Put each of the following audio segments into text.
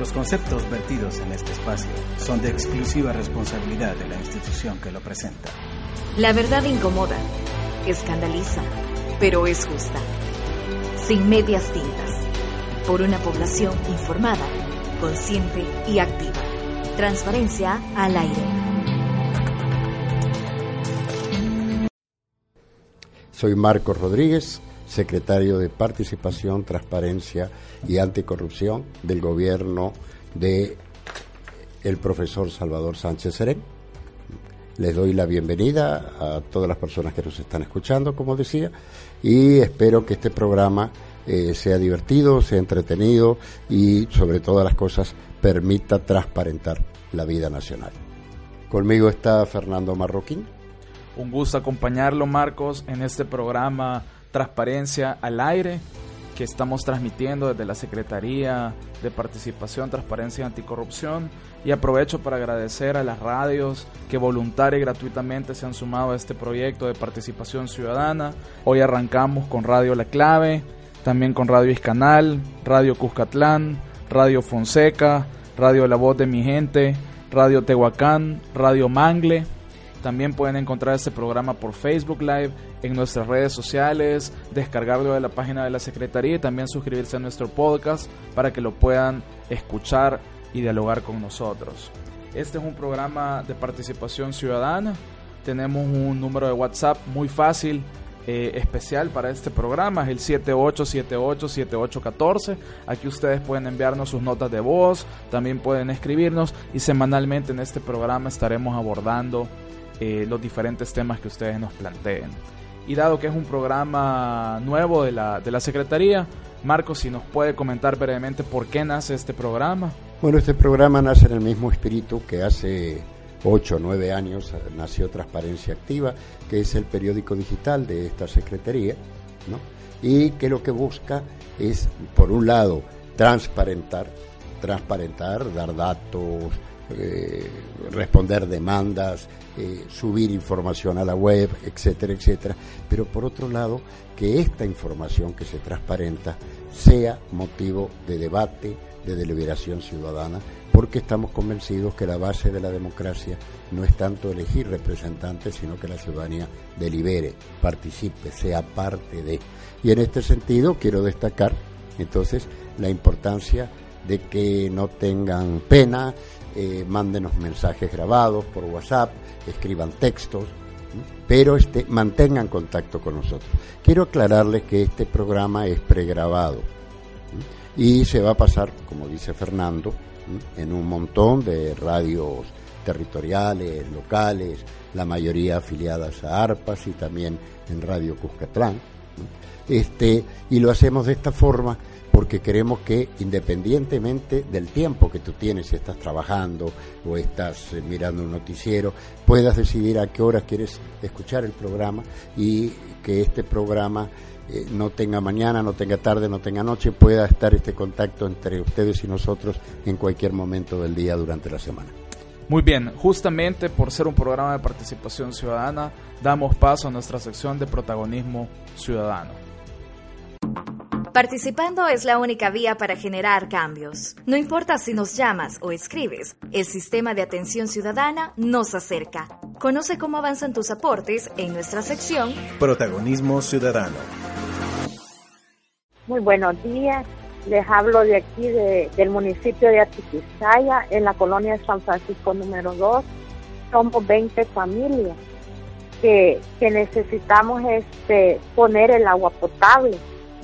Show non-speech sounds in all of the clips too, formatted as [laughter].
Los conceptos vertidos en este espacio son de exclusiva responsabilidad de la institución que lo presenta. La verdad incomoda, escandaliza, pero es justa. Sin medias tintas. Por una población informada, consciente y activa. Transparencia al aire. Soy Marcos Rodríguez, secretario de Participación, Transparencia y Anticorrupción del gobierno de el profesor Salvador Sánchez Serén. Les doy la bienvenida a todas las personas que nos están escuchando, como decía, y espero que este programa eh, sea divertido, sea entretenido y, sobre todas las cosas, permita transparentar la vida nacional. Conmigo está Fernando Marroquín. Un gusto acompañarlo, Marcos, en este programa Transparencia al Aire que estamos transmitiendo desde la Secretaría de Participación, Transparencia y Anticorrupción. Y aprovecho para agradecer a las radios que voluntaria y gratuitamente se han sumado a este proyecto de participación ciudadana. Hoy arrancamos con Radio La Clave, también con Radio Iscanal, Radio Cuscatlán, Radio Fonseca, Radio La Voz de Mi Gente, Radio Tehuacán, Radio Mangle. También pueden encontrar este programa por Facebook Live, en nuestras redes sociales, descargarlo de la página de la Secretaría y también suscribirse a nuestro podcast para que lo puedan escuchar y dialogar con nosotros. Este es un programa de participación ciudadana. Tenemos un número de WhatsApp muy fácil, eh, especial para este programa, es el 78787814. Aquí ustedes pueden enviarnos sus notas de voz, también pueden escribirnos y semanalmente en este programa estaremos abordando eh, los diferentes temas que ustedes nos planteen. Y dado que es un programa nuevo de la, de la Secretaría, Marcos, si nos puede comentar brevemente por qué nace este programa. Bueno, este programa nace en el mismo espíritu que hace 8 o 9 años nació Transparencia Activa, que es el periódico digital de esta Secretaría, ¿no? y que lo que busca es, por un lado, transparentar, transparentar, dar datos, eh, responder demandas, eh, subir información a la web, etcétera, etcétera. Pero por otro lado, que esta información que se transparenta sea motivo de debate, de deliberación ciudadana, porque estamos convencidos que la base de la democracia no es tanto elegir representantes, sino que la ciudadanía delibere, participe, sea parte de. Y en este sentido quiero destacar entonces la importancia de que no tengan pena, eh, mándenos mensajes grabados por WhatsApp, escriban textos, pero este, mantengan contacto con nosotros. Quiero aclararles que este programa es pregrabado y se va a pasar, como dice Fernando, en un montón de radios territoriales, locales, la mayoría afiliadas a ARPAS y también en Radio Cuscatlán. Este, y lo hacemos de esta forma porque queremos que independientemente del tiempo que tú tienes, si estás trabajando o estás eh, mirando un noticiero, puedas decidir a qué horas quieres escuchar el programa y que este programa eh, no tenga mañana, no tenga tarde, no tenga noche, pueda estar este contacto entre ustedes y nosotros en cualquier momento del día durante la semana. Muy bien, justamente por ser un programa de participación ciudadana, damos paso a nuestra sección de protagonismo ciudadano. Participando es la única vía para generar cambios. No importa si nos llamas o escribes, el sistema de atención ciudadana nos acerca. Conoce cómo avanzan tus aportes en nuestra sección Protagonismo Ciudadano. Muy buenos días. Les hablo de aquí, del municipio de Atiquizaya, en la colonia de San Francisco número 2. Somos 20 familias que, que necesitamos este, poner el agua potable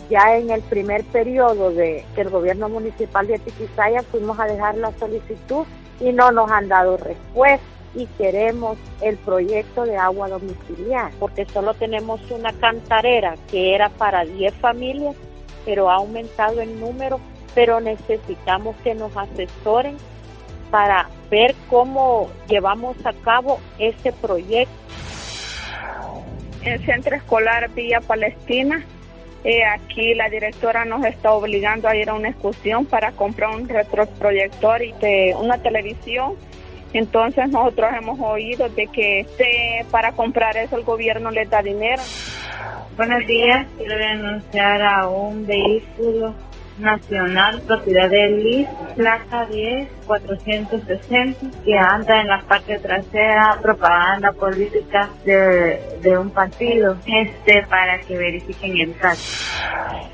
ya en el primer periodo de, del gobierno municipal de Atiquizaya fuimos a dejar la solicitud y no nos han dado respuesta y queremos el proyecto de agua domiciliar, porque solo tenemos una cantarera que era para 10 familias, pero ha aumentado el número pero necesitamos que nos asesoren para ver cómo llevamos a cabo este proyecto. El Centro Escolar Villa Palestina, eh, aquí la directora nos está obligando a ir a una excursión para comprar un retroproyector y una televisión. Entonces nosotros hemos oído de que este, para comprar eso el gobierno le da dinero. Buenos días, quiero denunciar a un vehículo nacional, propiedad de LIS, placa 10 460, que anda en la parte trasera propaganda política de, de un partido, este para que verifiquen el caso.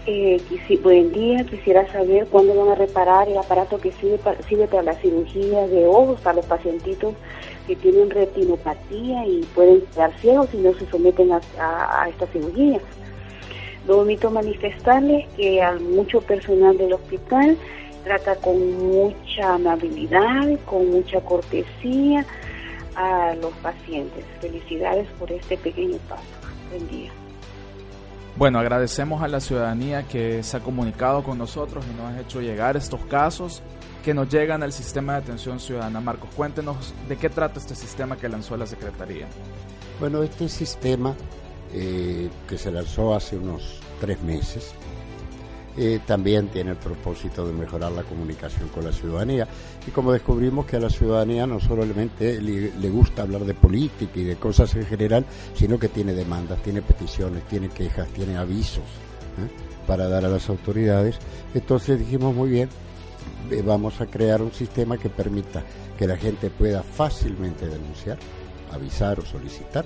Eh, buen día, quisiera saber cuándo van a reparar el aparato que sirve sirve para la cirugía de ojos para los pacientitos que tienen retinopatía y pueden quedar ciegos si no se someten a, a esta cirugía. Lo omito manifestarles que a mucho personal del hospital trata con mucha amabilidad, con mucha cortesía a los pacientes. Felicidades por este pequeño paso. Buen día. Bueno, agradecemos a la ciudadanía que se ha comunicado con nosotros y nos ha hecho llegar estos casos que nos llegan al sistema de atención ciudadana. Marcos, cuéntenos de qué trata este sistema que lanzó la Secretaría. Bueno, este sistema eh, que se lanzó hace unos tres meses. Eh, también tiene el propósito de mejorar la comunicación con la ciudadanía. Y como descubrimos que a la ciudadanía no solamente le, gusta hablar de política y de cosas en general, sino que tiene demandas, tiene peticiones, tiene quejas, tiene avisos ¿eh? para dar a las autoridades, entonces dijimos muy bien, vamos a crear un sistema que permita que la gente pueda fácilmente denunciar avisar o solicitar,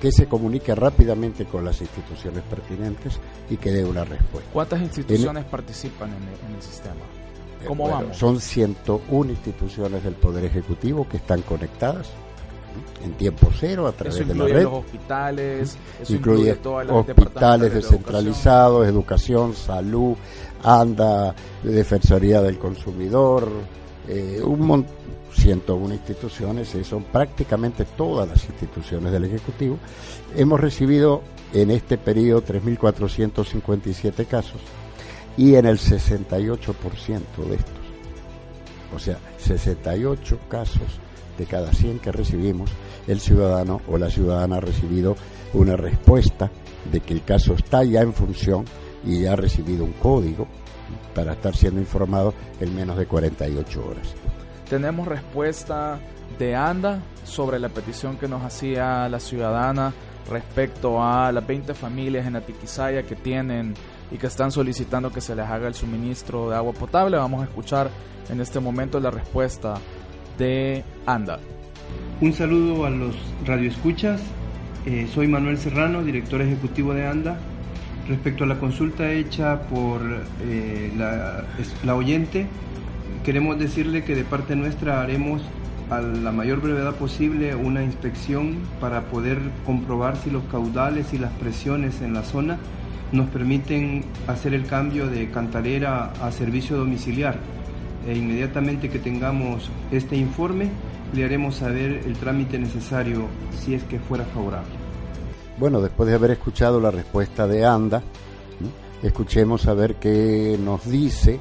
que se comunique rápidamente con las instituciones pertinentes y que dé una respuesta. ¿Cuántas instituciones participan en el, sistema? Eh, ¿Cómo vamos? Son 101 instituciones del Poder Ejecutivo que están conectadas en tiempo cero a través de la red. los hospitales, incluye, hospitales descentralizados, educación. salud, ANDA, Defensoría del Consumidor, eh, un montón 101 instituciones, son prácticamente todas las instituciones del Ejecutivo. Hemos recibido en este periodo 3.457 casos y en el 68% de estos, o sea, 68 casos de cada 100 que recibimos, el ciudadano o la ciudadana ha recibido una respuesta de que el caso está ya en función y ya ha recibido un código para estar siendo informado en menos de 48 horas. Tenemos respuesta de ANDA sobre la petición que nos hacía la ciudadana respecto a las 20 familias en Atiquizaya que tienen y que están solicitando que se les haga el suministro de agua potable. Vamos a escuchar en este momento la respuesta de ANDA. Un saludo a los radioescuchas. Eh, soy Manuel Serrano, director ejecutivo de ANDA. Respecto a la consulta hecha por eh, la, oyente, queremos decirle que de parte nuestra haremos a la mayor brevedad posible una inspección para poder comprobar si los caudales y las presiones en la zona nos permiten hacer el cambio de cantarera a servicio domiciliar. E inmediatamente que tengamos este informe, le haremos saber el trámite necesario si es que fuera favorable. Bueno, después de haber escuchado la respuesta de ANDA, escuchemos a ver qué nos dice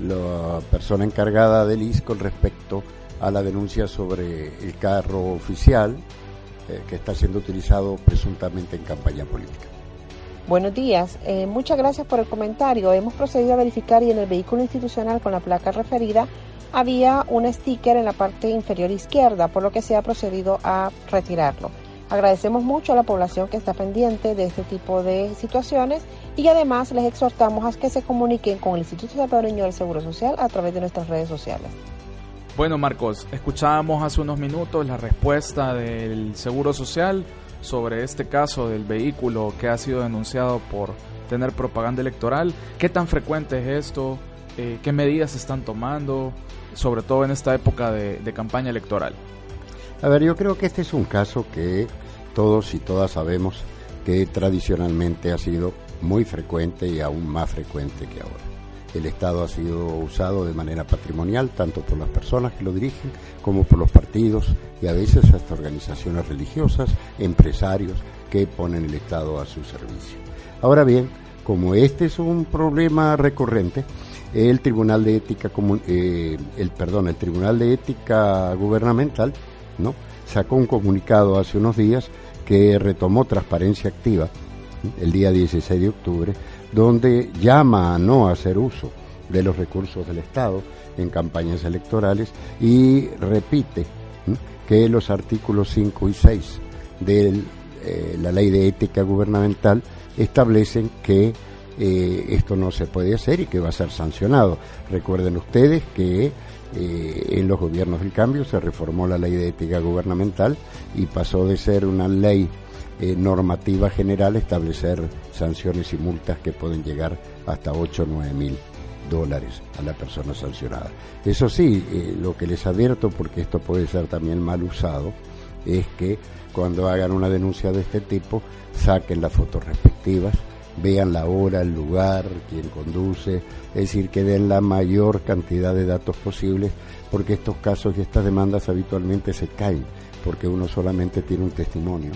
la persona encargada del IS con respecto a la denuncia sobre el carro oficial eh, que está siendo utilizado presuntamente en campaña política. Buenos días, eh, muchas gracias por el comentario. Hemos procedido a verificar y en el vehículo institucional con la placa referida había un sticker en la parte inferior izquierda, por lo que se ha procedido a retirarlo. Agradecemos mucho a la población que está pendiente de este tipo de situaciones y además les exhortamos a que se comuniquen con el Instituto Salvadoreño del Seguro Social a través de nuestras redes sociales. Bueno, Marcos, escuchábamos hace unos minutos la respuesta del Seguro Social sobre este caso del vehículo que ha sido denunciado por tener propaganda electoral. ¿Qué tan frecuente es esto? Eh, ¿Qué medidas se están tomando, sobre todo en esta época de campaña electoral? A ver, yo creo que este es un caso que todos y todas sabemos que tradicionalmente ha sido muy frecuente y aún más frecuente que ahora. El Estado ha sido usado de manera patrimonial tanto por las personas que lo dirigen como por los partidos y a veces hasta organizaciones religiosas, empresarios que ponen el Estado a su servicio. Ahora bien, como este es un problema recurrente, el Tribunal de Ética eh, el perdón, el Tribunal de Ética Gubernamental, ¿no? Sacó un comunicado hace unos días que retomó transparencia activa el día 16 de octubre, donde llama a no hacer uso de los recursos del Estado en campañas electorales y repite que los artículos 5 y 6 de eh, la ley de ética gubernamental establecen que eh, esto no se puede hacer y que va a ser sancionado. Recuerden ustedes que eh, en los gobiernos del cambio se reformó la ley de ética gubernamental y pasó de ser una ley normativa general establecer sanciones y multas que pueden llegar hasta 8 o 9 mil dólares a la persona sancionada. Eso sí, lo que les advierto, porque esto puede ser también mal usado, es que cuando hagan una denuncia de este tipo, saquen las fotos respectivas, vean la hora, el lugar, quién conduce, es decir, que den la mayor cantidad de datos posibles, porque estos casos y estas demandas habitualmente se caen, porque uno solamente tiene un testimonio,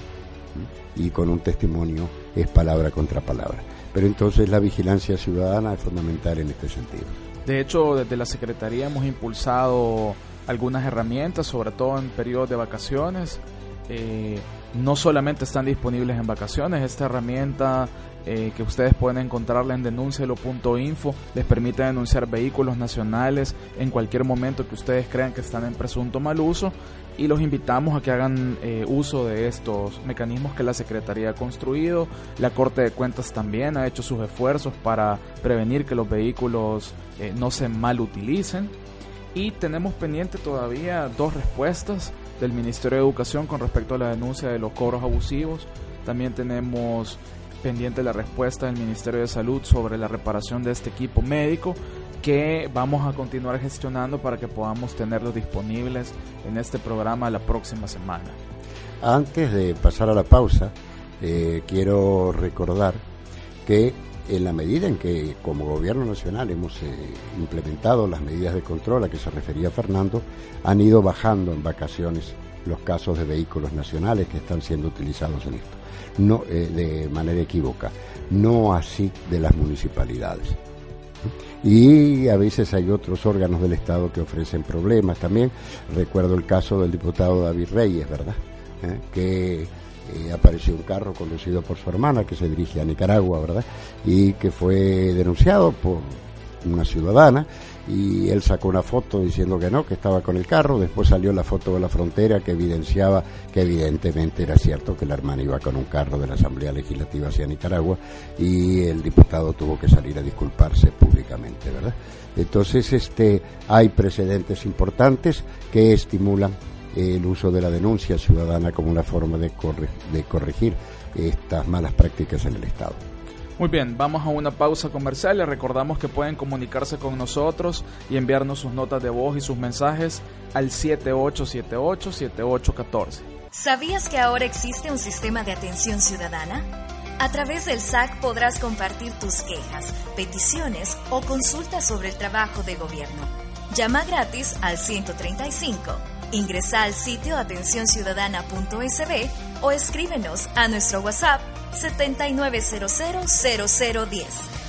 y con un testimonio es palabra contra palabra. Pero entonces la vigilancia ciudadana es fundamental en este sentido. De hecho, desde la Secretaría hemos impulsado algunas herramientas, sobre todo en periodos de vacaciones. Eh, no solamente están disponibles en vacaciones, esta herramienta eh, que ustedes pueden encontrarla en denuncialo.info les permite denunciar vehículos nacionales en cualquier momento que ustedes crean que están en presunto mal uso y los invitamos a que hagan eh, uso de estos mecanismos que la Secretaría ha construido. La Corte de Cuentas también ha hecho sus esfuerzos para prevenir que los vehículos no se mal utilicen. Y tenemos pendiente todavía dos respuestas del Ministerio de Educación con respecto a la denuncia de los cobros abusivos. También tenemos pendiente la respuesta del Ministerio de Salud sobre la reparación de este equipo médico que vamos a continuar gestionando para que podamos tenerlos disponibles en este programa la próxima semana. Antes de pasar a la pausa, eh, quiero recordar que en la medida en que como gobierno nacional hemos eh, implementado las medidas de control a que se refería Fernando, han ido bajando en vacaciones los casos de vehículos nacionales que están siendo utilizados en esto, no eh, de manera equívoca, no así de las municipalidades. Y a veces hay otros órganos del Estado que ofrecen problemas también. Recuerdo el caso del diputado David Reyes, ¿verdad? ¿Eh? Que eh, apareció un carro conducido por su hermana que se dirige a Nicaragua, ¿verdad? Y que fue denunciado por una ciudadana y él sacó una foto diciendo que no, que estaba con el carro, después salió la foto de la frontera que evidenciaba que evidentemente era cierto que la hermana iba con un carro de la Asamblea Legislativa hacia Nicaragua y el diputado tuvo que salir a disculparse públicamente, ¿verdad? Entonces, este, hay precedentes importantes que estimulan el uso de la denuncia ciudadana como una forma de, de corregir estas malas prácticas en el Estado. Muy bien, vamos a una pausa comercial. Les recordamos que pueden comunicarse con nosotros y enviarnos sus notas de voz y sus mensajes al 7878-7814. ¿Sabías que ahora existe un sistema de atención ciudadana? A través del SAC podrás compartir tus quejas, peticiones o consultas sobre el trabajo de gobierno. Llama gratis al 135 Ingresa al sitio atencionciudadana.sb o escríbenos a nuestro WhatsApp 79000010.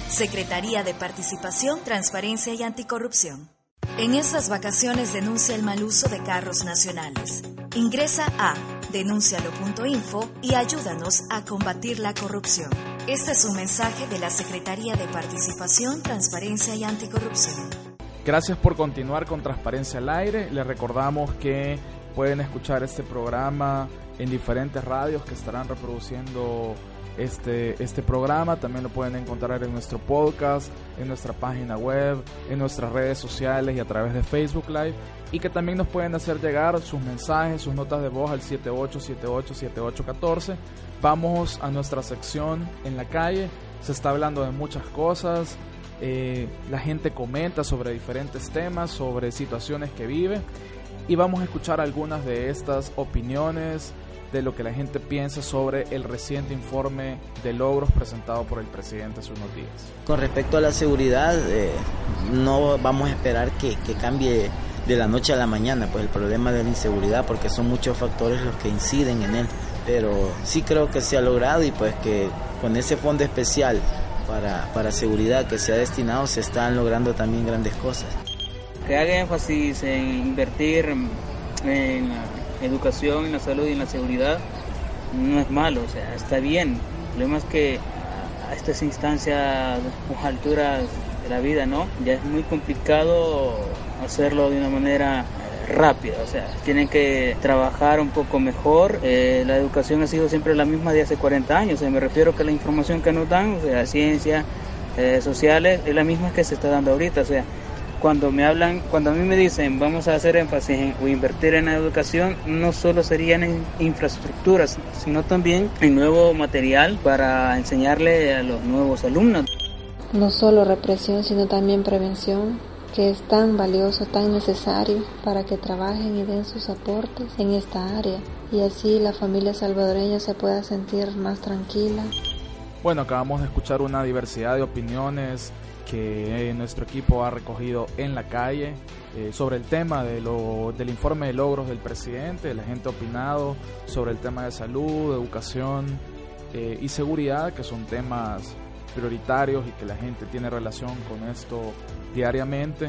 Secretaría de Participación, Transparencia y Anticorrupción. En estas vacaciones denuncia el mal uso de carros nacionales. Ingresa a denuncialo.info y ayúdanos a combatir la corrupción. Este es un mensaje de la Secretaría de Participación, Transparencia y Anticorrupción. Gracias por continuar con Transparencia al Aire. Les recordamos que pueden escuchar este programa en diferentes radios que estarán reproduciendo este, este programa. También lo pueden encontrar en nuestro podcast, en nuestra página web, en nuestras redes sociales y a través de Facebook Live. Y que también nos pueden hacer llegar sus mensajes, sus notas de voz al 78787814. Vamos a nuestra sección en la calle. Se está hablando de muchas cosas eh, la gente comenta sobre diferentes temas, sobre situaciones que vive y vamos a escuchar algunas de estas opiniones de lo que la gente piensa sobre el reciente informe de logros presentado por el presidente hace unos días. Con respecto a la seguridad, eh, no vamos a esperar que, que cambie de la noche a la mañana, pues el problema de la inseguridad, porque son muchos factores los que inciden en él. Pero sí creo que se ha logrado y pues que con ese fondo especial para, seguridad que se ha destinado, se están logrando también grandes cosas. Que haga énfasis en invertir en la educación, en la salud y en la seguridad no es malo, o sea, está bien. El problema es que a estas instancias o alturas de la vida, ¿no? Ya es muy complicado hacerlo de una manera rápida, o sea, tienen que trabajar un poco mejor. Eh, la educación ha sido siempre la misma de hace 40 años, me refiero que la información que nos dan, o sea, ciencia, eh, sociales, es la misma que se está dando ahorita, o sea, cuando me hablan, cuando a mí me dicen vamos a hacer énfasis en, o invertir en la educación, no solo serían en infraestructuras, sino también en nuevo material para enseñarle a los nuevos alumnos. No solo represión, sino también prevención, que es tan valioso, tan necesario para que trabajen y den sus aportes en esta área y así la familia salvadoreña se pueda sentir más tranquila. Bueno, acabamos de escuchar una diversidad de opiniones que nuestro equipo ha recogido en la calle eh, sobre el tema de lo, del informe de logros del presidente, la gente opinado sobre el tema de salud, educación eh, y seguridad, que son temas prioritarios y que la gente tiene relación con esto diariamente.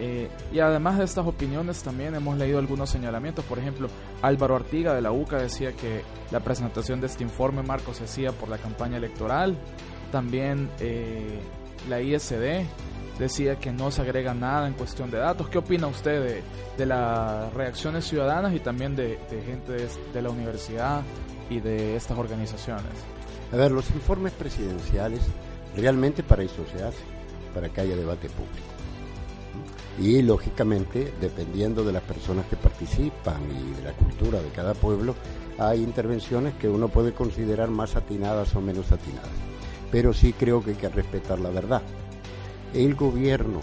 Eh, y además de estas opiniones también hemos leído algunos señalamientos. Por ejemplo, Álvaro Artiga de la UCA decía que la presentación de este informe, Marcos, se hacía por la campaña electoral. También eh, la ISD decía que no se agrega nada en cuestión de datos. ¿Qué opina usted de, las reacciones ciudadanas y también de, gente de, la universidad y de estas organizaciones? A ver, los informes presidenciales realmente para eso se hace, para que haya debate público. Y lógicamente, dependiendo de las personas que participan y de la cultura de cada pueblo, hay intervenciones que uno puede considerar más atinadas o menos atinadas pero sí creo que hay que respetar la verdad. El gobierno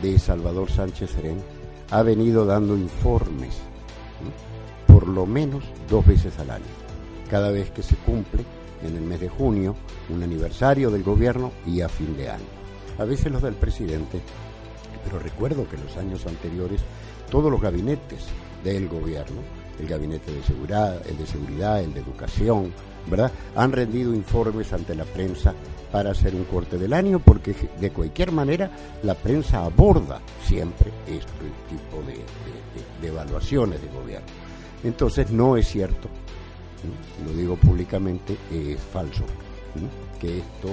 de Salvador Sánchez Serén ha venido dando informes por lo menos dos veces al año, cada vez que se cumple en el mes de junio un aniversario del gobierno y a fin de año. A veces los del presidente, pero recuerdo que en los años anteriores todos los gabinetes del gobierno, el gabinete de seguridad, el de seguridad, el de educación, ¿verdad? Han rendido informes ante la prensa para hacer un corte del año porque de cualquier manera la prensa aborda siempre este tipo de, evaluaciones de gobierno. Entonces no es cierto, lo digo públicamente, es falso que esto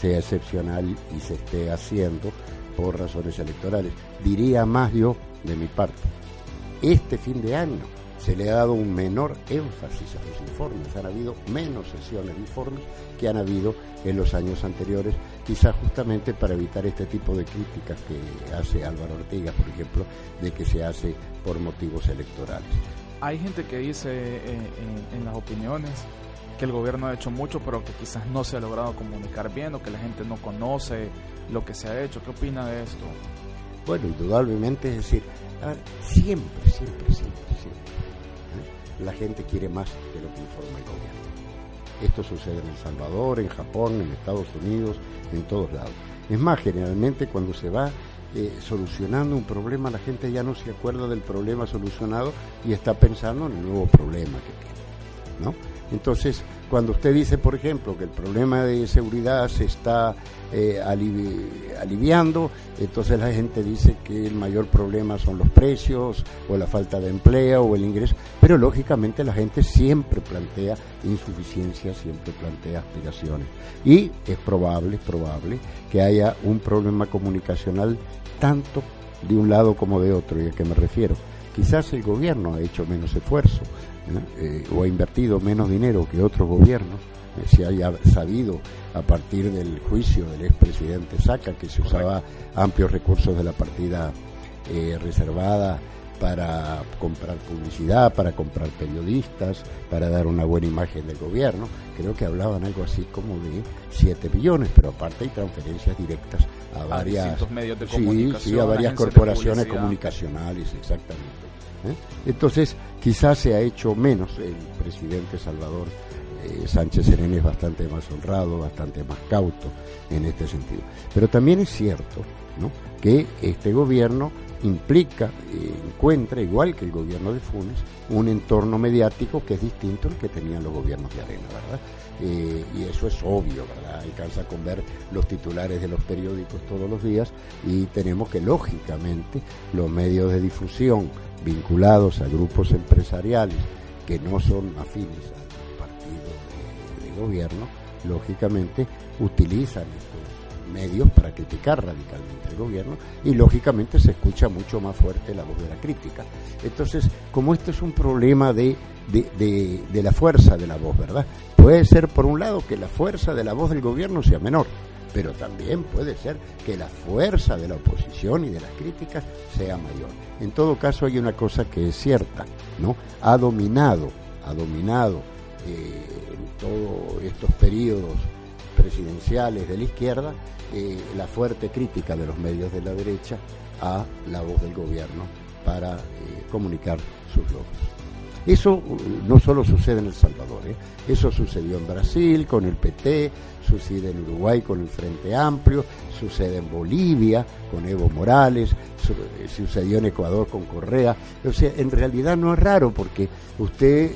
sea excepcional y se esté haciendo por razones electorales. Diría más yo de mi parte, este fin de año se le ha dado un menor énfasis a los informes. Han habido menos sesiones de informes que han habido en los años anteriores, quizás justamente para evitar este tipo de críticas que hace Álvaro Ortega, por ejemplo, de que se hace por motivos electorales. Hay gente que dice eh, en, las opiniones que el gobierno ha hecho mucho, pero que quizás no se ha logrado comunicar bien o que la gente no conoce lo que se ha hecho. ¿Qué opina de esto? Bueno, indudablemente, es decir, siempre, siempre, siempre, siempre la gente quiere más de lo que informa el gobierno. Esto sucede en El Salvador, en Japón, en Estados Unidos, en todos lados. Es más, generalmente cuando se va eh, solucionando un problema, la gente ya no se acuerda del problema solucionado y está pensando en el nuevo problema que tiene. ¿no? Entonces, cuando usted dice, por ejemplo, que el problema de seguridad se está eh, aliviando, entonces la gente dice que el mayor problema son los precios o la falta de empleo o el ingreso, pero lógicamente la gente siempre plantea insuficiencias, siempre plantea aspiraciones. Y es probable, es probable que haya un problema comunicacional tanto de un lado como de otro. ¿Y a qué me refiero? Quizás el gobierno ha hecho menos esfuerzo eh, o ha invertido menos dinero que otros gobiernos, eh, se haya sabido a partir del juicio del expresidente Saca que se usaba amplios recursos de la partida eh, reservada para comprar publicidad, para comprar periodistas, para dar una buena imagen del gobierno. Creo que hablaban algo así como de 7 billones, pero aparte hay transferencias directas a varias medios de comunicación, sí, a varias corporaciones comunicacionales, exactamente. ¿Eh? Entonces, quizás se ha hecho menos el presidente Salvador eh, Sánchez Serén es bastante más honrado, bastante más cauto en este sentido. Pero también es cierto que este gobierno implica, eh, encuentra, igual que el gobierno de Funes, un entorno mediático que es distinto al que tenían los gobiernos de Arena, ¿verdad? Y eso es obvio, ¿verdad? Alcanza con ver los titulares de los periódicos todos los días y tenemos que, lógicamente, los medios de difusión vinculados a grupos empresariales que no son afines al partido de gobierno, lógicamente utilizan estos medios para criticar radicalmente el gobierno y lógicamente se escucha mucho más fuerte la voz de la crítica. Entonces, como esto es un problema de, de, de, la fuerza de la voz, ¿verdad? Puede ser, por un lado, que la fuerza de la voz del gobierno sea menor, pero también puede ser que la fuerza de la oposición y de las críticas sea mayor. En todo caso, hay una cosa que es cierta, ¿no? Ha dominado, ha dominado eh, en todos estos periodos presidenciales de la izquierda eh, la fuerte crítica de los medios de la derecha a la voz del gobierno para eh, comunicar sus logros. Eso uh, no solo sucede en El Salvador, ¿eh? eso sucedió en Brasil con el PT, sucede en Uruguay con el Frente Amplio, sucede en Bolivia con Evo Morales, sucedió en Ecuador con Correa. O sea, en realidad no es raro porque usted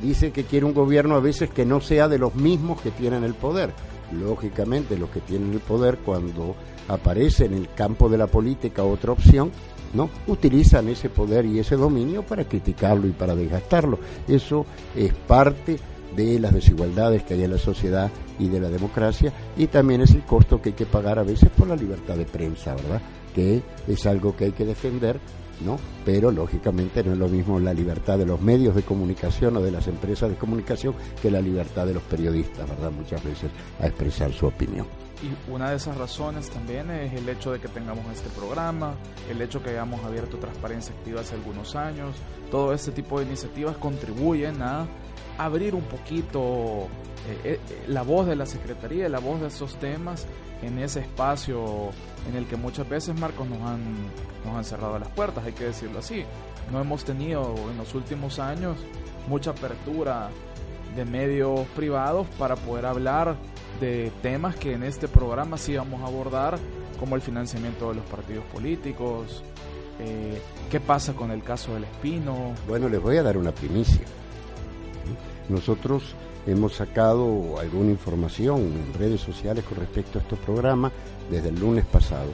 dice que quiere un gobierno a veces que no sea de los mismos que tienen el poder lógicamente los que tienen el poder cuando aparece en el campo de la política otra opción, ¿no? utilizan ese poder y ese dominio para criticarlo y para desgastarlo. Eso es parte de las desigualdades que hay en la sociedad y de la democracia y también es el costo que hay que pagar a veces por la libertad de prensa, ¿verdad? Que es algo que hay que defender ¿no? Pero lógicamente no es lo mismo la libertad de los medios de comunicación o de las empresas de comunicación que la libertad de los periodistas, ¿verdad? Muchas veces a expresar su opinión. Y una de esas razones también es el hecho de que tengamos este programa, el hecho que hayamos abierto Transparencia Activa hace algunos años. Todo este tipo de iniciativas contribuyen a abrir un poquito eh, eh, la voz de la Secretaría, la voz de esos temas en ese espacio en el que muchas veces, Marcos, nos han, nos han cerrado las puertas, hay que decirlo así. No hemos tenido en los últimos años mucha apertura de medios privados para poder hablar de temas que en este programa sí vamos a abordar, como el financiamiento de los partidos políticos, eh, qué pasa con el caso del Espino. Bueno, les voy a dar una primicia. Nosotros hemos sacado alguna información en redes sociales con respecto a estos programas desde el lunes pasado.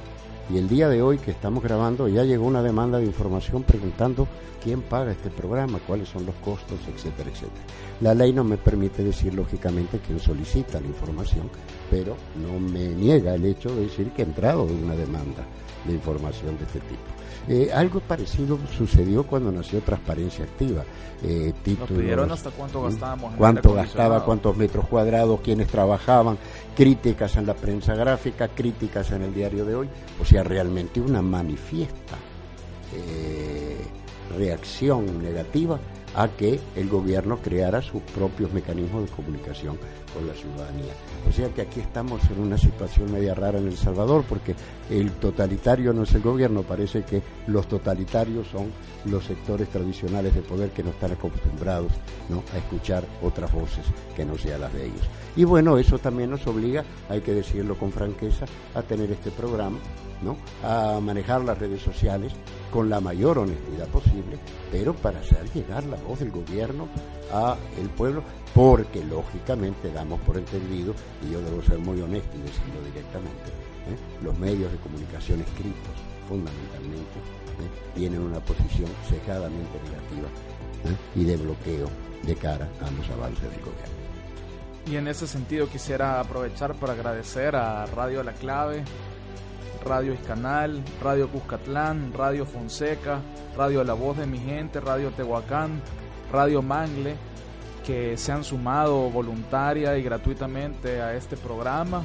Y el día de hoy que estamos grabando ya llegó una demanda de información preguntando quién paga este programa, cuáles son los costos, etcétera, etcétera. La ley no me permite decir lógicamente quién solicita la información, pero no me niega el hecho de decir que ha entrado una demanda de información de este tipo. Eh, algo parecido sucedió cuando nació Transparencia Activa. Eh, Nos pidieron hasta cuánto gastábamos. cuánto gastaba, cuántos metros cuadrados, quiénes trabajaban, críticas en la prensa gráfica, críticas en el diario de hoy. O sea, realmente una manifiesta eh, reacción negativa a que el gobierno creara sus propios mecanismos de comunicación con la ciudadanía. O sea que aquí estamos en una situación media rara en El Salvador porque el totalitario no es el gobierno, parece que los totalitarios son los sectores tradicionales de poder que no están acostumbrados ¿no? a escuchar otras voces que no sean las de ellos. Y bueno, eso también nos obliga, hay que decirlo con franqueza, a tener este programa, ¿no? a manejar las redes sociales con la mayor honestidad posible, pero para hacer llegar la voz del gobierno a el pueblo, porque lógicamente damos por entendido, y yo debo ser muy honesto y decirlo directamente, ¿eh? los medios de comunicación escritos fundamentalmente ¿eh? tienen una posición cejadamente negativa ¿eh? y de bloqueo de cara a los avances del gobierno. Y en ese sentido quisiera aprovechar para agradecer a Radio La Clave, Radio Iscanal, Radio Cuscatlán, Radio Fonseca, Radio La Voz de Mi Gente, Radio Tehuacán, Radio Mangle, que se han sumado voluntaria y gratuitamente a este programa.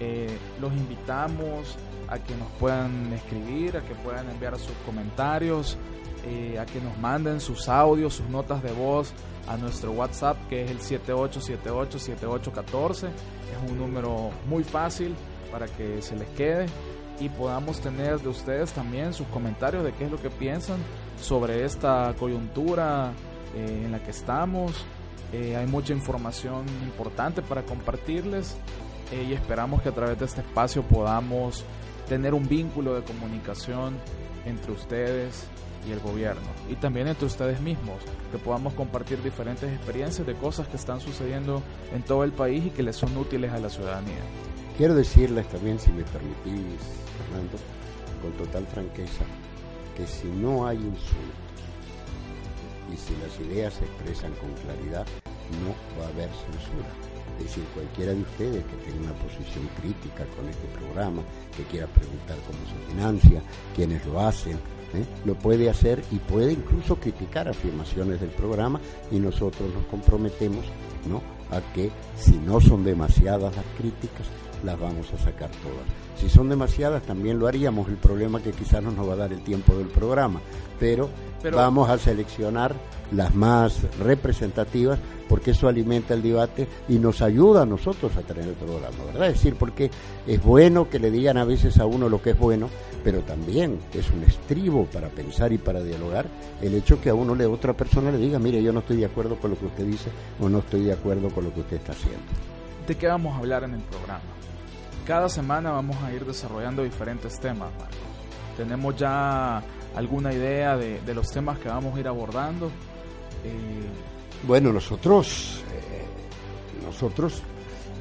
Eh, los invitamos a que nos puedan escribir, a que puedan enviar sus comentarios, eh, a que nos manden sus audios, sus notas de voz a nuestro WhatsApp que es el 78787814. Es un número muy fácil para que se les quede y podamos tener de ustedes también sus comentarios de qué es lo que piensan sobre esta coyuntura eh, en la que estamos. Eh, hay mucha información importante para compartirles y esperamos que a través de este espacio podamos tener un vínculo de comunicación entre ustedes y el gobierno y también entre ustedes mismos, que podamos compartir diferentes experiencias de cosas que están sucediendo en todo el país y que les son útiles a la ciudadanía. Quiero decirles también, si me permitís, Fernando, con total franqueza, que si no hay insultos y si las ideas se expresan con claridad, no va a haber censura. Es decir, cualquiera de ustedes que tenga una posición crítica con este programa, que quiera preguntar cómo se financia, quiénes lo hacen, ¿eh? lo puede hacer y puede incluso criticar afirmaciones del programa y nosotros nos comprometemos ¿no? a que si no son demasiadas las críticas, las vamos a sacar todas. Si son demasiadas, también lo haríamos. El problema es que quizás no nos va a dar el tiempo del programa, pero, vamos a seleccionar las más representativas porque eso alimenta el debate y nos ayuda a nosotros a tener el programa, ¿verdad? Es decir, porque es bueno que le digan a veces a uno lo que es bueno, pero también es un estribo para pensar y para dialogar el hecho que a uno le otra persona le diga, mire, yo no estoy de acuerdo con lo que usted dice o no estoy de acuerdo con lo que usted está haciendo. ¿De qué vamos a hablar en el programa? Cada semana vamos a ir desarrollando diferentes temas, Tenemos ya alguna idea de, los temas que vamos a ir abordando. Eh, bueno, nosotros, eh, nosotros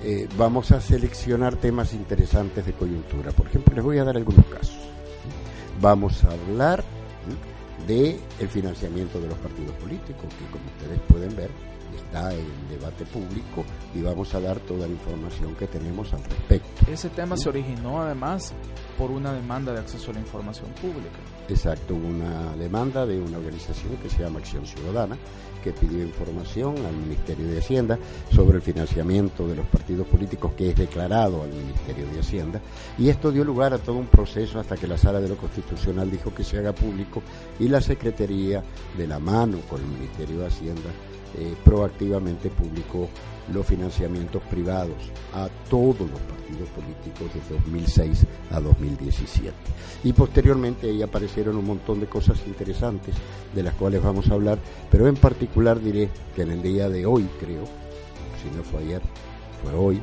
eh, vamos a seleccionar temas interesantes de coyuntura. Por ejemplo, les voy a dar algunos casos. Vamos a hablar de el financiamiento de los partidos políticos, que como ustedes pueden ver, está en debate público y vamos a dar toda la información que tenemos al respecto. Ese tema se originó además por una demanda de acceso a la información pública. Exacto, una demanda de una organización que se llama Acción Ciudadana, que pidió información al Ministerio de Hacienda sobre el financiamiento de los partidos políticos que es declarado al Ministerio de Hacienda. Y esto dio lugar a todo un proceso hasta que la Sala de lo Constitucional dijo que se haga público y la Secretaría, de la mano con el Ministerio de Hacienda, eh, proactivamente publicó los financiamientos privados a todos los partidos políticos de 2006 a 2017. Y posteriormente ahí aparecieron un montón de cosas interesantes de las cuales vamos a hablar, pero en particular diré que en el día de hoy, creo, si no fue ayer, fue hoy,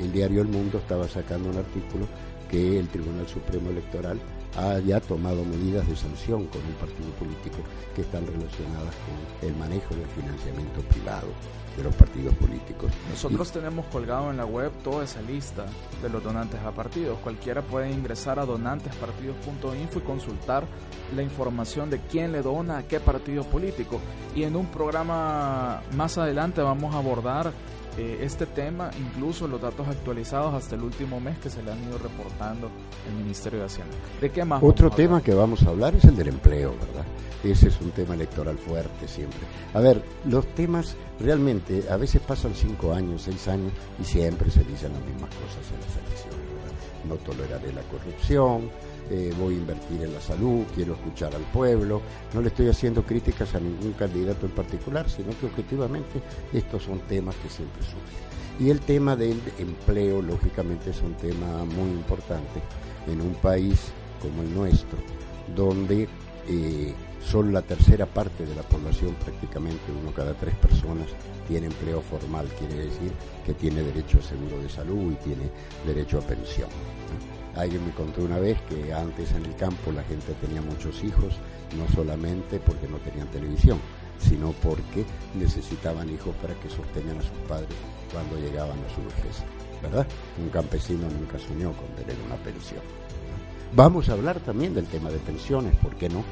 el diario El Mundo estaba sacando un artículo que el Tribunal Supremo Electoral haya tomado medidas de sanción con un partido político que están relacionadas con el manejo del financiamiento privado de los partidos políticos. Nosotros tenemos colgado en la web toda esa lista de los donantes a partidos. Cualquiera puede ingresar a donantespartidos.info y consultar la información de quién le dona a qué partido político. Y en un programa más adelante vamos a abordar eh, este tema, incluso los datos actualizados hasta el último mes que se le han ido reportando el Ministerio de Hacienda. ¿De qué más? Otro tema que vamos a hablar es el del empleo, ¿verdad? Ese es un tema electoral fuerte siempre. A ver, los temas realmente a veces pasan cinco años, seis años y siempre se dicen las mismas cosas en las elecciones. ¿verdad? No toleraré la corrupción, eh, voy a invertir en la salud, quiero escuchar al pueblo. No le estoy haciendo críticas a ningún candidato en particular, sino que objetivamente estos son temas que siempre surgen. Y el tema del empleo, lógicamente, es un tema muy importante en un país como el nuestro, donde eh, son la tercera parte de la población, prácticamente uno cada tres personas tiene empleo formal, quiere decir que tiene derecho a seguro de salud y tiene derecho a pensión. Alguien me contó una vez que antes en el campo la gente tenía muchos hijos, no solamente porque no tenían televisión, sino porque necesitaban hijos para que sostengan a sus padres cuando llegaban a su vejez. ¿Verdad? Un campesino nunca soñó con tener una pensión. Vamos a hablar también del tema de pensiones, ¿por qué no?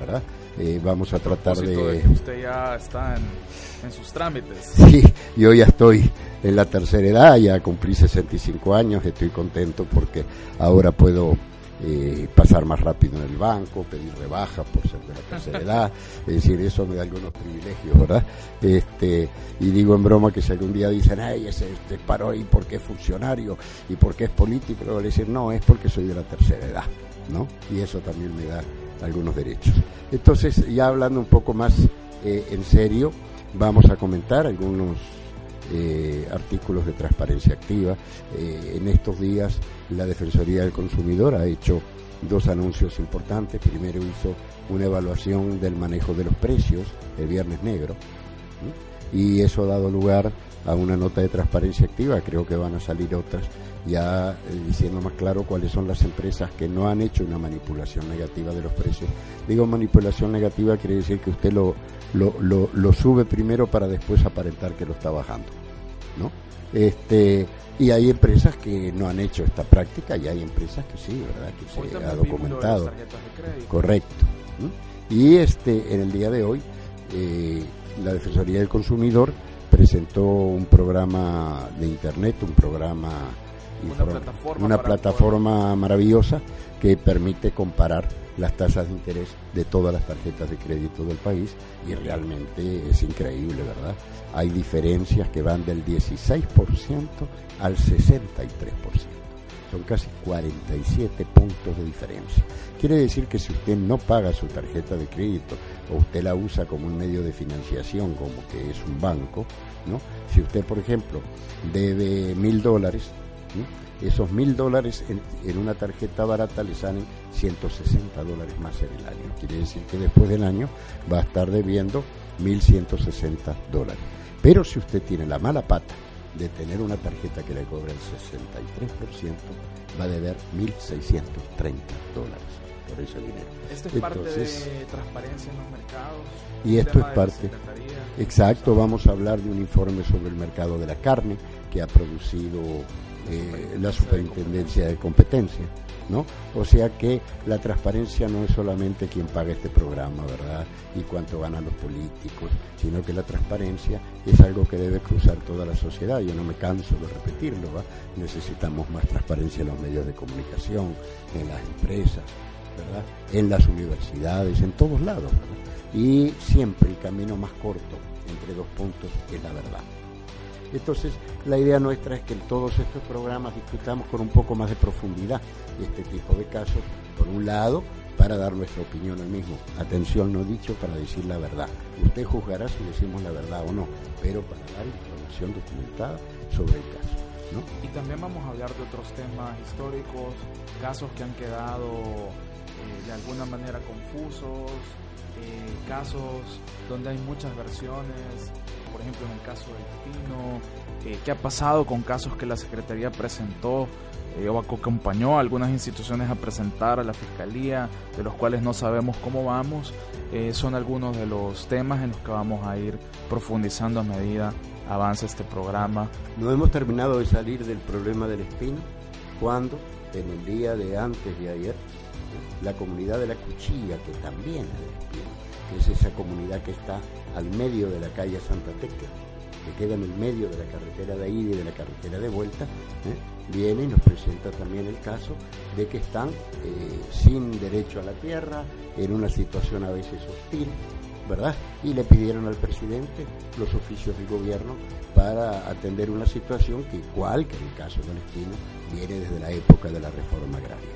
¿Verdad? Eh, vamos a tratar de... Usted ya está en, sus trámites. [laughs] Sí, yo ya estoy en la tercera edad, ya cumplí 65 años, estoy contento porque ahora puedo eh, pasar más rápido en el banco, pedir rebajas por ser de la tercera [laughs] edad, es decir, eso me da algunos privilegios, ¿verdad? Este, y digo en broma que si algún día dicen, ay, ese este paró ahí porque es funcionario y porque es político, le voy a decir, no, es porque soy de la tercera edad, ¿no? Y eso también me da algunos derechos. Entonces, ya hablando un poco más eh, en serio, vamos a comentar algunos eh, artículos de transparencia activa. Eh, en estos días la Defensoría del Consumidor ha hecho dos anuncios importantes. Primero hizo una evaluación del manejo de los precios el Viernes Negro y eso ha dado lugar a una nota de transparencia activa, creo que van a salir otras ya eh, diciendo más claro cuáles son las empresas que no han hecho una manipulación negativa de los precios. Digo manipulación negativa quiere decir que usted lo, lo, lo, sube primero para después aparentar que lo está bajando. ¿no? Este, y hay empresas que no han hecho esta práctica y hay empresas que sí, ¿verdad? Que se ha documentado. Correcto. Y este, en el día de hoy, eh, la Defensoría del Consumidor presentó un programa de Internet, un programa una plataforma, maravillosa que permite comparar las tasas de interés de todas las tarjetas de crédito del país y realmente es increíble, ¿verdad? Hay diferencias que van del 16% al 63%. Son casi 47 puntos de diferencia. Quiere decir que si usted no paga su tarjeta de crédito o usted la usa como un medio de financiación, como que es un banco, ¿no? Si usted, por ejemplo, debe mil dólares, esos mil dólares en, una tarjeta barata le salen 160 dólares más en el año. Quiere decir que después del año va a estar debiendo 1.160 dólares. Pero si usted tiene la mala pata de tener una tarjeta que le cobra el 63%, va a deber 1.630 dólares por ese dinero. Esto es parte de transparencia en los mercados. Y esto es parte. Exacto, vamos a hablar de un informe sobre el mercado de la carne que ha producido eh, la superintendencia de competencia. ¿No? O sea que la transparencia no es solamente quien paga este programa, ¿verdad? Y cuánto ganan los políticos, sino que la transparencia es algo que debe cruzar toda la sociedad. Yo no me canso de repetirlo. Necesitamos más transparencia en los medios de comunicación, en las empresas, ¿verdad? En las universidades, en todos lados, Y siempre el camino más corto entre dos puntos es la verdad. Entonces, la idea nuestra es que en todos estos programas discutamos con un poco más de profundidad este tipo de casos, por un lado, para dar nuestra opinión al mismo. Atención, no dicho para decir la verdad. Usted juzgará si decimos la verdad o no, pero para dar información documentada sobre el caso. Y también vamos a hablar de otros temas históricos, casos que han quedado eh, de alguna manera confusos, eh, casos donde hay muchas versiones, por ejemplo en el caso del Pino, eh, qué ha pasado con casos que la Secretaría presentó eh, o acompañó a algunas instituciones a presentar a la Fiscalía, de los cuales no sabemos cómo vamos, eh, son algunos de los temas en los que vamos a ir profundizando a medida avance este programa. No hemos terminado de salir del problema del espino cuando en el día de antes de ayer la comunidad de la Cuchilla, que también es del espino, es esa comunidad que está al medio de la calle Santa Tecla, que queda en el medio de la carretera de ida y de la carretera de vuelta, ¿eh? viene y nos presenta también el caso de que están eh, sin derecho a la tierra, en una situación a veces hostil, ¿verdad? Y le pidieron al presidente los oficios del gobierno para atender una situación que, igual que en el caso del Espino, viene desde la época de la reforma agraria.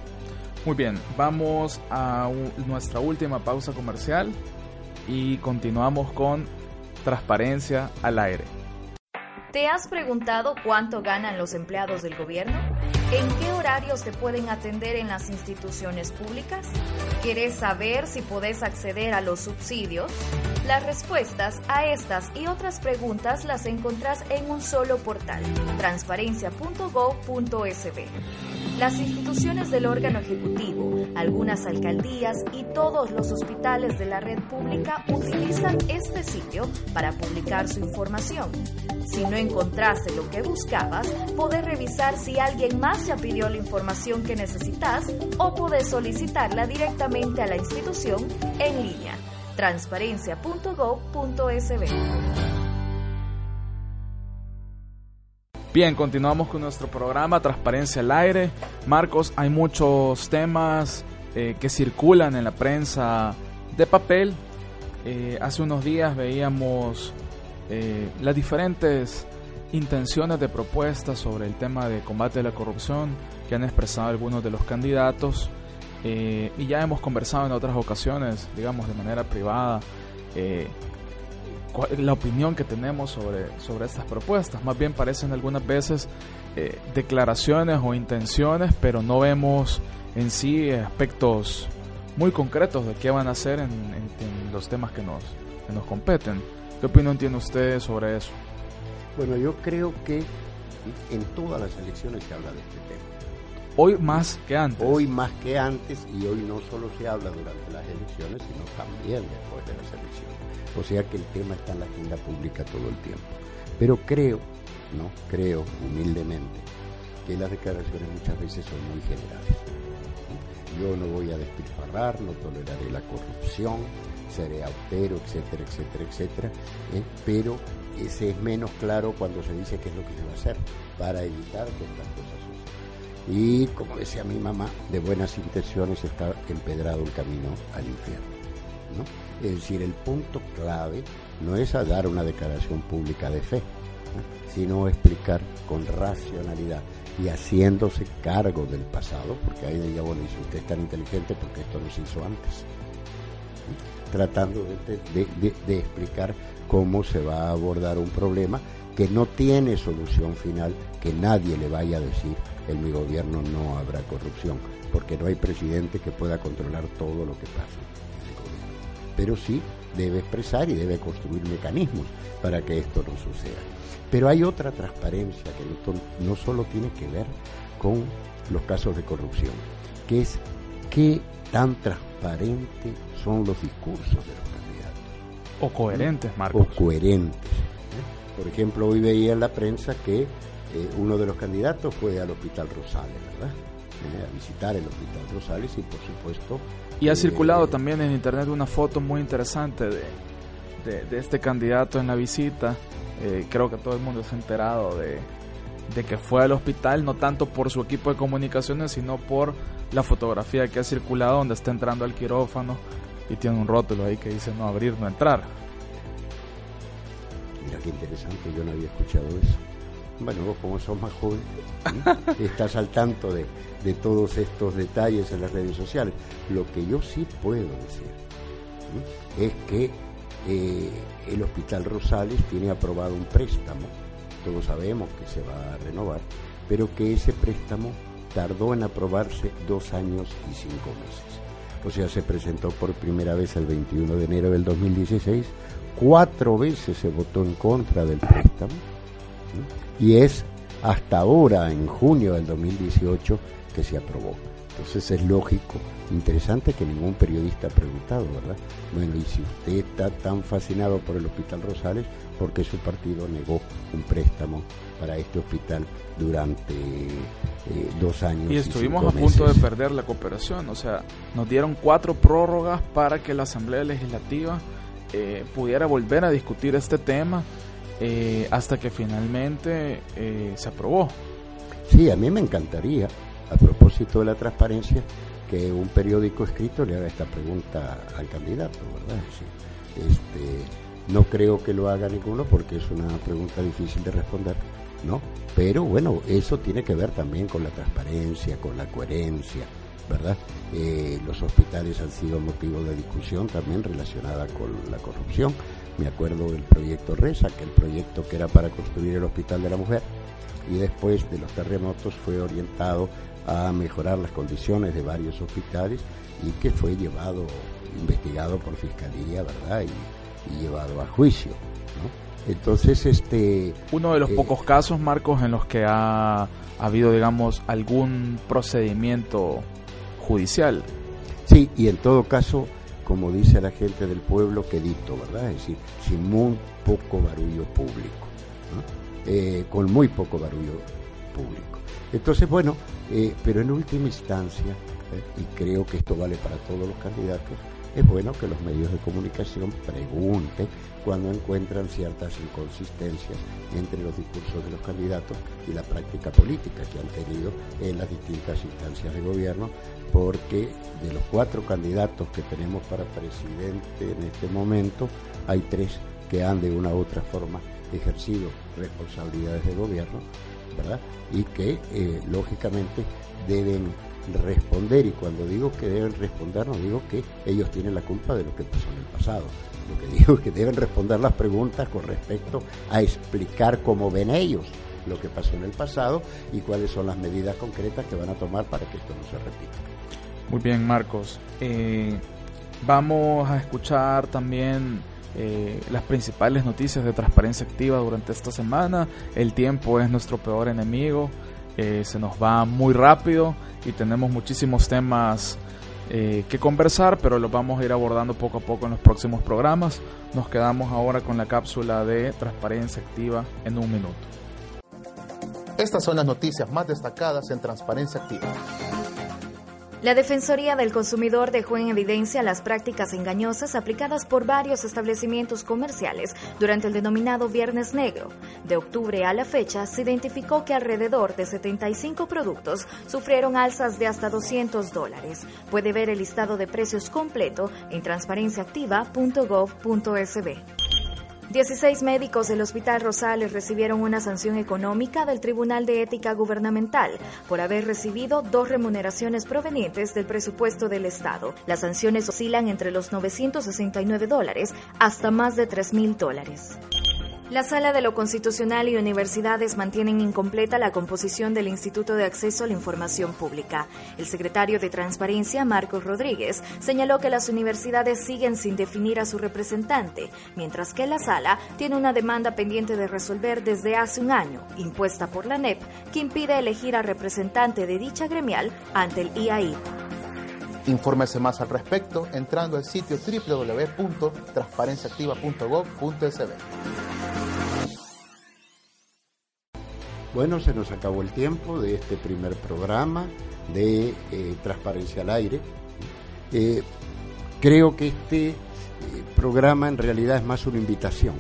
Muy bien, vamos a nuestra última pausa comercial y continuamos con transparencia al aire. ¿Te has preguntado cuánto ganan los empleados del gobierno? ¿En qué horarios te pueden atender en las instituciones públicas? ¿Quieres saber si puedes acceder a los subsidios? Las respuestas a estas y otras preguntas las encontrás en un solo portal, transparencia.gov.sb. Las instituciones del órgano ejecutivo, algunas alcaldías y todos los hospitales de la red pública utilizan este sitio para publicar su información. Si no encontraste lo que buscabas, podés revisar si alguien más ya pidió la información que necesitas o podés solicitarla directamente a la institución en línea. transparencia.gov.sb Bien, continuamos con nuestro programa Transparencia al Aire. Marcos, hay muchos temas eh, que circulan en la prensa de papel. Eh, hace unos días veíamos eh, las diferentes intenciones de propuestas sobre el tema de combate a la corrupción que han expresado algunos de los candidatos. y ya hemos conversado en otras ocasiones, digamos de manera privada, la opinión que tenemos sobre, sobre estas propuestas. Más bien parecen algunas veces eh, declaraciones o intenciones, pero no vemos en sí aspectos muy concretos de qué van a hacer en, los temas que nos, nos competen. ¿Qué opinión tiene usted sobre eso? Bueno, yo creo que en todas las elecciones se habla de este tema. Hoy más que antes. Hoy más que antes y hoy no solo se habla durante las elecciones, sino también después de las elecciones. O sea que el tema está en la agenda pública todo el tiempo. Pero creo, no, creo humildemente, que las declaraciones muchas veces son muy generales. Yo no voy a despilfarrar, no toleraré la corrupción, seré austero, etcétera, etcétera, etcétera, ¿eh? pero ese es menos claro cuando se dice qué es lo que se va a hacer para evitar que estas cosas sucedan. Y como decía mi mamá, de buenas intenciones está empedrado el camino al infierno. ¿no? Es decir, el punto clave no es a dar una declaración pública de fe, sino explicar con racionalidad y haciéndose cargo del pasado, porque ahí diría, bueno, si usted es tan inteligente, porque esto no se hizo antes? Tratando de, explicar cómo se va a abordar un problema que no tiene solución final, que nadie le vaya a decir, en mi gobierno no habrá corrupción, porque no hay presidente que pueda controlar todo lo que pasa en el gobierno. Pero sí debe expresar y debe construir mecanismos para que esto no suceda. Pero hay otra transparencia que no, solo tiene que ver con los casos de corrupción, que es qué tan transparentes son los discursos de los candidatos. O coherentes, Marcos. O coherentes. Por ejemplo, hoy veía en la prensa que eh, uno de los candidatos fue al Hospital Rosales, ¿verdad? a visitar el Hospital Rosales y por supuesto... Y ha eh, circulado también en internet una foto muy interesante de, de este candidato en la visita eh, creo que todo el mundo se ha enterado de, que fue al hospital, no tanto por su equipo de comunicaciones, sino por la fotografía que ha circulado donde está entrando al quirófano y tiene un rótulo ahí que dice no abrir, no entrar. Mira qué interesante, yo no había escuchado eso. Bueno, vos como sos más joven, [laughs] estás al tanto de, de, todos estos detalles en las redes sociales. Lo que yo sí puedo decir es que eh, el Hospital Rosales tiene aprobado un préstamo, todos sabemos que se va a renovar, pero que ese préstamo tardó en aprobarse dos años y cinco meses. O sea, se presentó por primera vez el 21 de enero del 2016, cuatro veces se votó en contra del préstamo, y es hasta ahora, en junio del 2018, que se aprobó. Entonces es lógico, interesante que ningún periodista ha preguntado, ¿verdad? Bueno, y si usted está tan fascinado por el Hospital Rosales, ¿por qué su partido negó un préstamo para este hospital durante eh, dos años? Y estuvimos a punto de perder la cooperación, o sea, nos dieron cuatro prórrogas para que la Asamblea Legislativa eh, pudiera volver a discutir este tema eh, hasta que finalmente se aprobó. Sí, a mí me encantaría a propósito de la transparencia, que un periódico escrito le haga esta pregunta al candidato, ¿verdad? este, no creo que lo haga ninguno porque es una pregunta difícil de responder, ¿no? Pero bueno, eso tiene que ver también con la transparencia, con la coherencia, ¿verdad? Eh, los hospitales han sido motivo de discusión también relacionada con la corrupción. Me acuerdo del proyecto RESA, que el proyecto que era para construir el Hospital de la Mujer, y después de los terremotos fue orientado a mejorar las condiciones de varios hospitales y que fue llevado, investigado por fiscalía, ¿verdad? Y, llevado a juicio. Entonces, este... Uno de los eh, pocos casos, Marcos, en los que ha, habido, digamos, algún procedimiento judicial. Sí, y en todo caso, como dice la gente del pueblo, quedito, ¿verdad? Es decir, sin muy poco barullo público, eh, con muy poco barullo público. Entonces, bueno, eh, pero en última instancia, eh, y creo que esto vale para todos los candidatos, es bueno que los medios de comunicación pregunten cuando encuentran ciertas inconsistencias entre los discursos de los candidatos y la práctica política que han tenido en las distintas instancias de gobierno, porque de los cuatro candidatos que tenemos para presidente en este momento, hay tres que han de una u otra forma ejercido responsabilidades de gobierno Y que eh, lógicamente deben responder y cuando digo que deben responder no digo que ellos tienen la culpa de lo que pasó en el pasado. Lo que [laughs] digo es que deben responder las preguntas con respecto a explicar cómo ven ellos lo que pasó en el pasado y cuáles son las medidas concretas que van a tomar para que esto no se repita. Muy bien, Marcos. Eh, vamos a escuchar también eh, las principales noticias de transparencia activa durante esta semana. El tiempo es nuestro peor enemigo, eh, se nos va muy rápido y tenemos muchísimos temas eh, que conversar, pero los vamos a ir abordando poco a poco en los próximos programas. Nos quedamos ahora con la cápsula de transparencia activa en un minuto. Estas son las noticias más destacadas en Transparencia Activa. La Defensoría del Consumidor dejó en evidencia las prácticas engañosas aplicadas por varios establecimientos comerciales durante el denominado Viernes Negro. De octubre a la fecha, se identificó que alrededor de 75 productos sufrieron alzas de hasta 200 dólares. Puede ver el listado de precios completo en transparenciaactiva.gov.sb. 16 médicos del Hospital Rosales recibieron una sanción económica del Tribunal de Ética Gubernamental por haber recibido dos remuneraciones provenientes del presupuesto del Estado. Las sanciones oscilan entre los 969 dólares hasta más de 3 mil dólares. La Sala de lo Constitucional y universidades mantienen incompleta la composición del Instituto de Acceso a la Información Pública. El secretario de Transparencia, Marcos Rodríguez, señaló que las universidades siguen sin definir a su representante, mientras que la Sala tiene una demanda pendiente de resolver desde hace un año, impuesta por la NEP, que impide elegir al representante de dicha gremial ante el IAI. Infórmese más al respecto entrando al sitio www.transparenciaactiva.gov.sb. Bueno, se nos acabó el tiempo de este primer programa de eh, Transparencia al Aire. Eh, creo que este eh, programa en realidad es más una invitación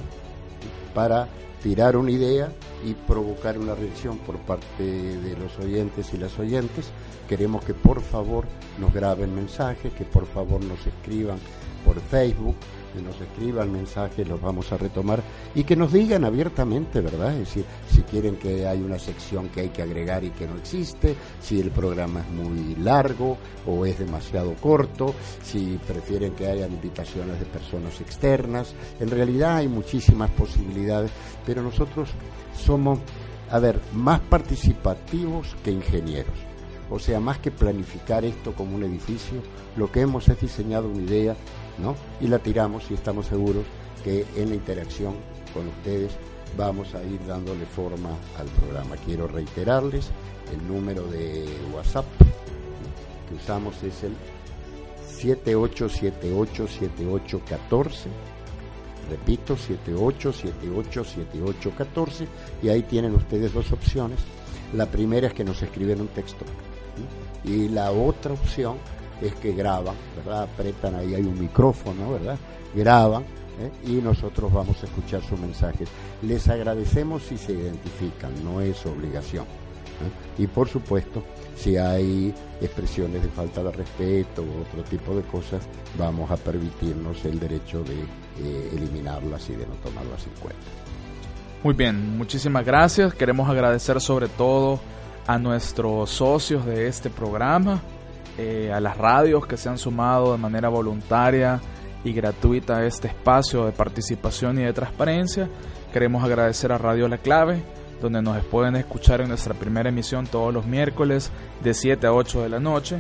para tirar una idea y provocar una reacción por parte de los oyentes y las oyentes. Queremos que por favor nos graben mensajes, que por favor nos escriban por Facebook, que nos escriban mensajes, los vamos a retomar y que nos digan abiertamente, ¿verdad? Es decir, si quieren que hay una sección que hay que agregar y que no existe, si el programa es muy largo o es demasiado corto, si prefieren que haya invitaciones de personas externas. En realidad hay muchísimas posibilidades, pero nosotros somos, a ver, más participativos que ingenieros. O sea, más que planificar esto como un edificio, lo que hemos es diseñado una idea y la tiramos y estamos seguros que en la interacción con ustedes vamos a ir dándole forma al programa. Quiero reiterarles el número de WhatsApp que usamos es el 78787814. Repito, 78787814 y ahí tienen ustedes dos opciones. La primera es que nos escriben un texto y la otra opción es que graban, ¿verdad? Apretan ahí, hay un micrófono, ¿verdad? Graban ¿eh? y nosotros vamos a escuchar sus mensajes. Les agradecemos si se identifican, no es obligación. ¿eh? Y por supuesto, si hay expresiones de falta de respeto u otro tipo de cosas, vamos a permitirnos el derecho de eh, eliminarlas y de no tomarlas en cuenta. Muy bien, muchísimas gracias. Queremos agradecer sobre todo a nuestros socios de este programa, eh, a las radios que se han sumado de manera voluntaria y gratuita a este espacio de participación y de transparencia. Queremos agradecer a Radio La Clave, donde nos pueden escuchar en nuestra primera emisión todos los miércoles de 7 a 8 de la noche.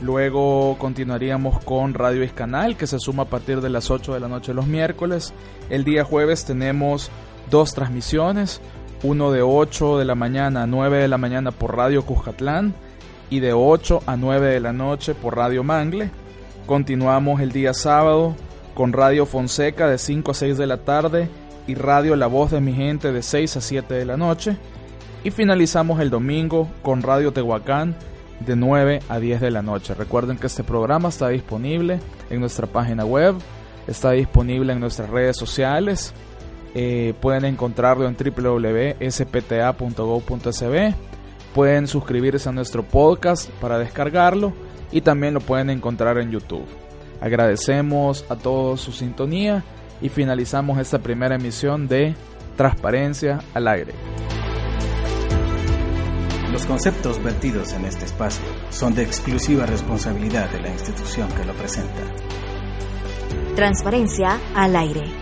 Luego continuaríamos con Radio Escanal, que se suma a partir de las 8 de la noche los miércoles. El día jueves tenemos dos transmisiones, uno de 8 de la mañana a 9 de la mañana por Radio Cuscatlán y de 8 a 9 de la noche por Radio Mangle. Continuamos el día sábado con Radio Fonseca de 5 a 6 de la tarde y Radio La Voz de mi gente de 6 a 7 de la noche. Y finalizamos el domingo con Radio Tehuacán de 9 a 10 de la noche. Recuerden que este programa está disponible en nuestra página web, está disponible en nuestras redes sociales. Eh, pueden encontrarlo en www.spta.gov.sb Pueden suscribirse a nuestro podcast para descargarlo y también lo pueden encontrar en YouTube. Agradecemos a todos su sintonía y finalizamos esta primera emisión de Transparencia al aire. Los conceptos vertidos en este espacio son de exclusiva responsabilidad de la institución que lo presenta. Transparencia al aire.